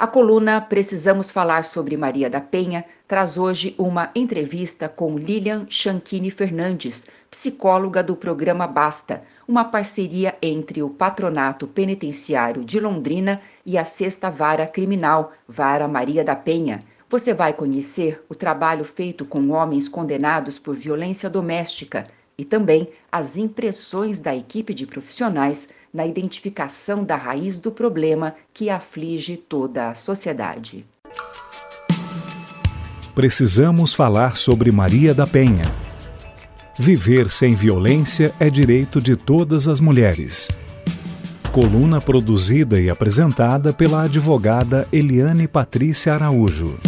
A coluna Precisamos Falar sobre Maria da Penha traz hoje uma entrevista com Lilian Chanquini Fernandes, psicóloga do programa Basta, uma parceria entre o Patronato Penitenciário de Londrina e a Sexta Vara Criminal, Vara Maria da Penha. Você vai conhecer o trabalho feito com homens condenados por violência doméstica e também as impressões da equipe de profissionais na identificação da raiz do problema que aflige toda a sociedade. Precisamos falar sobre Maria da Penha. Viver sem violência é direito de todas as mulheres. Coluna produzida e apresentada pela advogada Eliane Patrícia Araújo.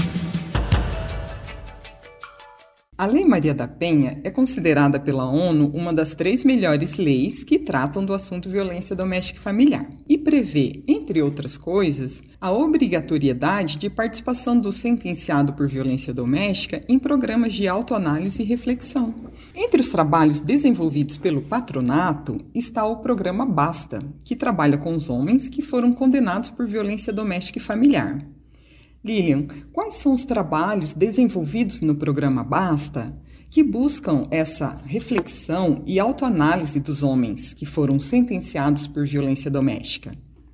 A Lei Maria da Penha é considerada pela ONU uma das três melhores leis que tratam do assunto violência doméstica e familiar e prevê, entre outras coisas, a obrigatoriedade de participação do sentenciado por violência doméstica em programas de autoanálise e reflexão. Entre os trabalhos desenvolvidos pelo patronato está o programa Basta, que trabalha com os homens que foram condenados por violência doméstica e familiar. Lilian, quais são os trabalhos desenvolvidos no programa Basta que buscam essa reflexão e autoanálise dos homens que foram sentenciados por violência doméstica?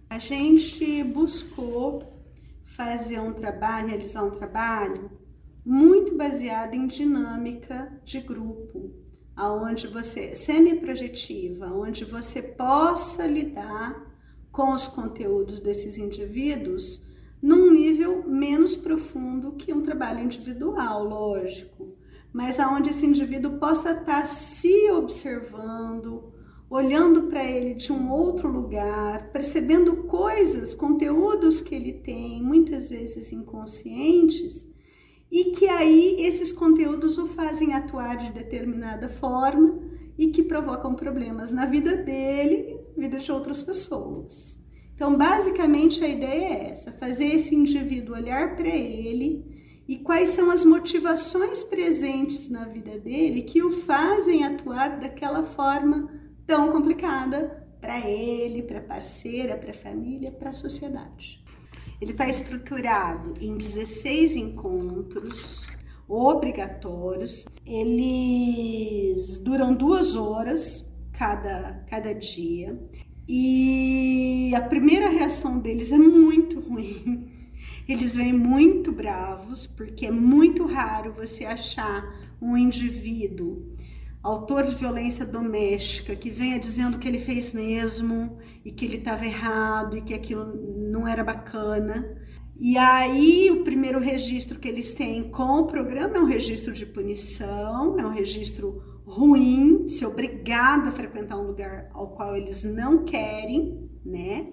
A gente buscou fazer um trabalho, realizar um trabalho muito baseado em dinâmica de grupo, aonde você semi-projetiva, onde você possa lidar com os conteúdos desses indivíduos num nível menos profundo que um trabalho individual, lógico, mas aonde esse indivíduo possa estar se observando, olhando para ele de um outro lugar, percebendo coisas, conteúdos que ele tem, muitas vezes inconscientes, e que aí esses conteúdos o fazem atuar de determinada forma e que provocam problemas na vida dele vida de outras pessoas. Então, basicamente, a ideia é essa: fazer esse indivíduo olhar para ele e quais são as motivações presentes na vida dele que o fazem atuar daquela forma tão complicada para ele, para a parceira, para a família, para a sociedade. Ele está estruturado em 16 encontros obrigatórios. Eles duram duas horas cada, cada dia. E a primeira reação deles é muito ruim. Eles vêm muito bravos, porque é muito raro você achar um indivíduo autor de violência doméstica que venha dizendo que ele fez mesmo e que ele estava errado e que aquilo não era bacana. E aí, o primeiro registro que eles têm com o programa é um registro de punição, é um registro ruim, ser obrigado a frequentar um lugar ao qual eles não querem, né?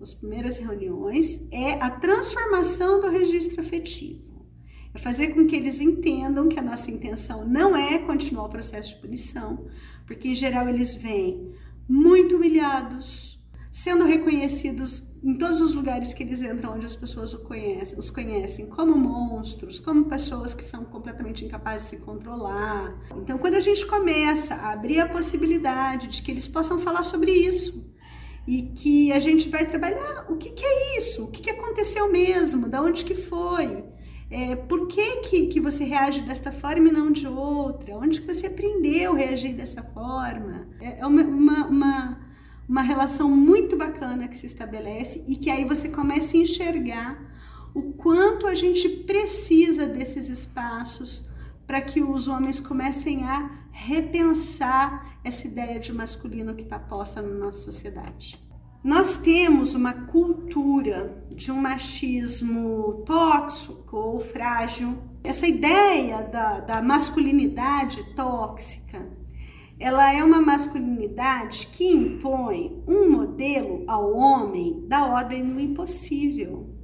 As primeiras reuniões é a transformação do registro afetivo. É fazer com que eles entendam que a nossa intenção não é continuar o processo de punição, porque em geral eles vêm muito humilhados, sendo reconhecidos em todos os lugares que eles entram, onde as pessoas os conhecem, os conhecem como monstros, como pessoas que são completamente incapazes de se controlar. Então, quando a gente começa a abrir a possibilidade de que eles possam falar sobre isso e que a gente vai trabalhar o que, que é isso, o que, que aconteceu mesmo, da onde que foi, é, por que, que, que você reage desta forma e não de outra, onde que você aprendeu a reagir dessa forma. É, é uma, uma, uma uma relação muito bacana que se estabelece e que aí você começa a enxergar o quanto a gente precisa desses espaços para que os homens comecem a repensar essa ideia de masculino que está posta na nossa sociedade. Nós temos uma cultura de um machismo tóxico ou frágil. Essa ideia da, da masculinidade tóxica ela é uma masculinidade que impõe um modelo ao homem da ordem do impossível.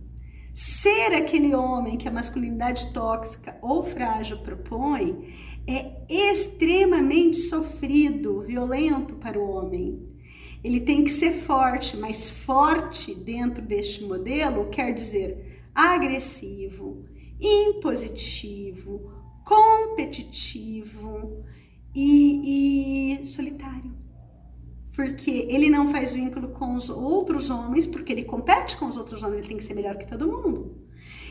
Ser aquele homem que a masculinidade tóxica ou frágil propõe é extremamente sofrido, violento para o homem. Ele tem que ser forte, mas forte dentro deste modelo quer dizer agressivo, impositivo, competitivo, e, e solitário. porque ele não faz vínculo com os outros homens, porque ele compete com os outros homens, ele tem que ser melhor que todo mundo.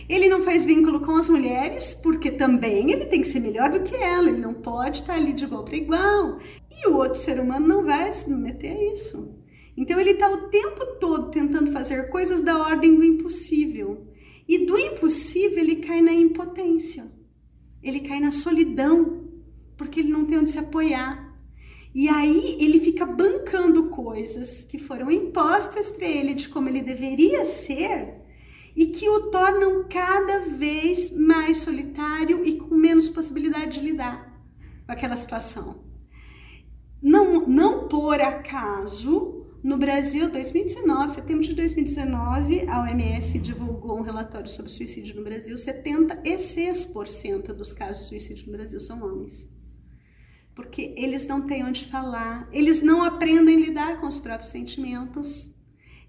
Ele não faz vínculo com as mulheres, porque também ele tem que ser melhor do que ela, ele não pode estar ali de igual para igual. E o outro ser humano não vai se meter a isso. Então ele está o tempo todo tentando fazer coisas da ordem do impossível. E do impossível ele cai na impotência, ele cai na solidão, porque ele não tem onde se apoiar. E aí ele fica bancando coisas que foram impostas para ele de como ele deveria ser e que o tornam cada vez mais solitário e com menos possibilidade de lidar com aquela situação. Não, não por acaso, no Brasil, 2019, setembro de 2019, a OMS divulgou um relatório sobre suicídio no Brasil. 76% dos casos de suicídio no Brasil são homens porque eles não têm onde falar, eles não aprendem a lidar com os próprios sentimentos,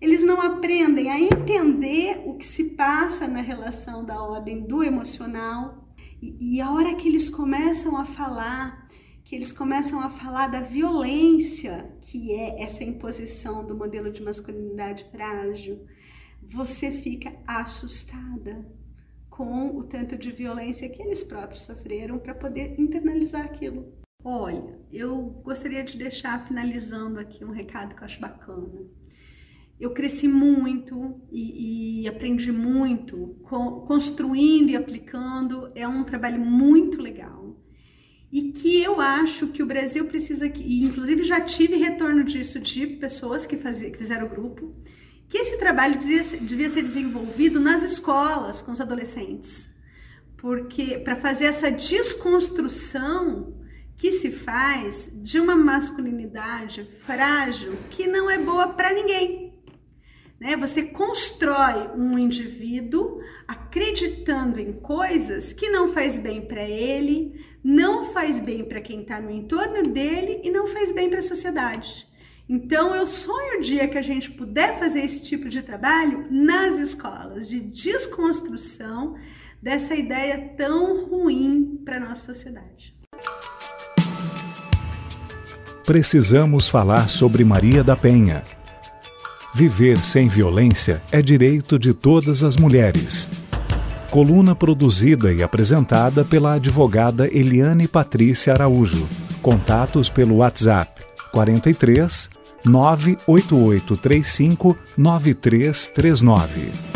eles não aprendem a entender o que se passa na relação da ordem do emocional. E, e a hora que eles começam a falar, que eles começam a falar da violência que é essa imposição do modelo de masculinidade frágil, você fica assustada com o tanto de violência que eles próprios sofreram para poder internalizar aquilo. Olha, eu gostaria de deixar finalizando aqui um recado que eu acho bacana. Eu cresci muito e, e aprendi muito construindo e aplicando. É um trabalho muito legal e que eu acho que o Brasil precisa, e inclusive já tive retorno disso de pessoas que, fazia, que fizeram o grupo, que esse trabalho devia, devia ser desenvolvido nas escolas com os adolescentes, porque para fazer essa desconstrução que se faz de uma masculinidade frágil que não é boa para ninguém. Né? Você constrói um indivíduo acreditando em coisas que não faz bem para ele, não faz bem para quem está no entorno dele e não faz bem para a sociedade. Então, eu sonho o dia que a gente puder fazer esse tipo de trabalho nas escolas, de desconstrução dessa ideia tão ruim para nossa sociedade precisamos falar sobre Maria da Penha. Viver sem violência é direito de todas as mulheres. Coluna produzida e apresentada pela advogada Eliane Patrícia Araújo. Contatos pelo WhatsApp 43 98835 9339.